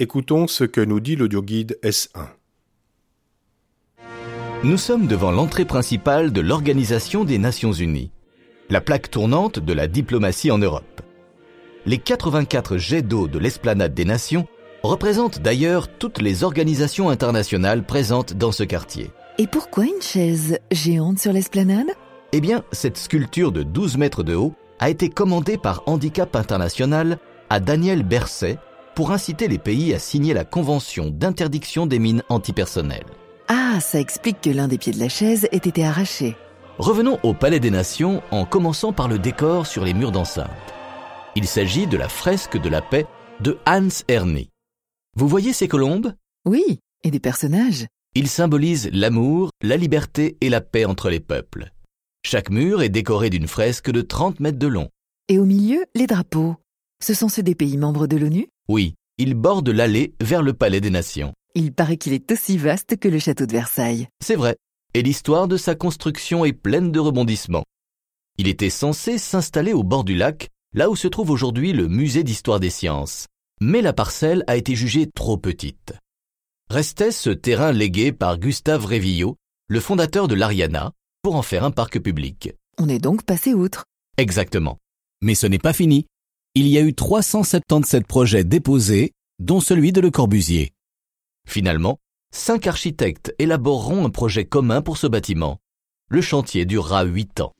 Écoutons ce que nous dit l'audioguide S1. Nous sommes devant l'entrée principale de l'Organisation des Nations Unies, la plaque tournante de la diplomatie en Europe. Les 84 jets d'eau de l'esplanade des nations représentent d'ailleurs toutes les organisations internationales présentes dans ce quartier. Et pourquoi une chaise géante sur l'esplanade? Eh bien, cette sculpture de 12 mètres de haut a été commandée par Handicap International à Daniel Berset pour inciter les pays à signer la Convention d'interdiction des mines antipersonnelles. Ah, ça explique que l'un des pieds de la chaise ait été arraché. Revenons au Palais des Nations en commençant par le décor sur les murs d'enceinte. Il s'agit de la fresque de la paix de Hans Erni. Vous voyez ces colombes? Oui, et des personnages. Ils symbolisent l'amour, la liberté et la paix entre les peuples. Chaque mur est décoré d'une fresque de 30 mètres de long. Et au milieu, les drapeaux. Ce sont ceux des pays membres de l'ONU? Oui, ils bordent l'allée vers le Palais des Nations. Il paraît qu'il est aussi vaste que le château de Versailles. C'est vrai, et l'histoire de sa construction est pleine de rebondissements. Il était censé s'installer au bord du lac, là où se trouve aujourd'hui le musée d'histoire des sciences mais la parcelle a été jugée trop petite. Restait ce terrain légué par Gustave Révillot, le fondateur de l'Ariana, pour en faire un parc public. On est donc passé outre. Exactement. Mais ce n'est pas fini. Il y a eu 377 projets déposés, dont celui de Le Corbusier. Finalement, cinq architectes élaboreront un projet commun pour ce bâtiment. Le chantier durera huit ans.